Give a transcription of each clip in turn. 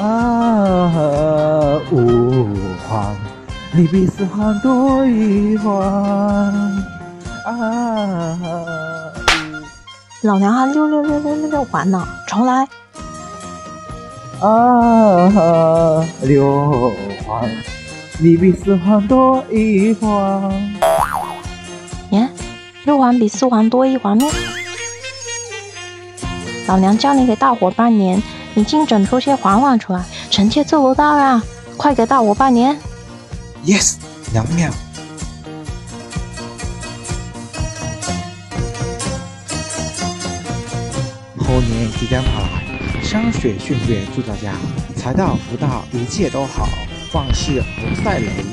啊，吾皇，你比四皇多一皇。啊，老娘还六六六六六六环呢，重来。啊，六皇，你比四皇多一皇。耶，六环比四环多一环咩？老娘教你给大伙拜年，你净整出些环环出来，臣妾做不到呀！快给大我拜年！Yes，娘娘。猴年即将到来，山水炫月，祝大家财到福到，一切都好，万事不赛雷。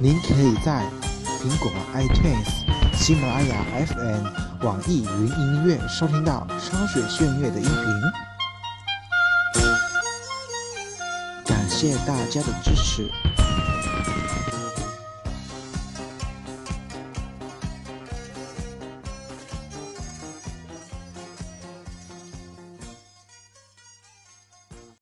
您可以在苹果 iTunes、喜马拉雅 FM、网易云音乐收听到《霜雪炫月》的音频。感谢大家的支持。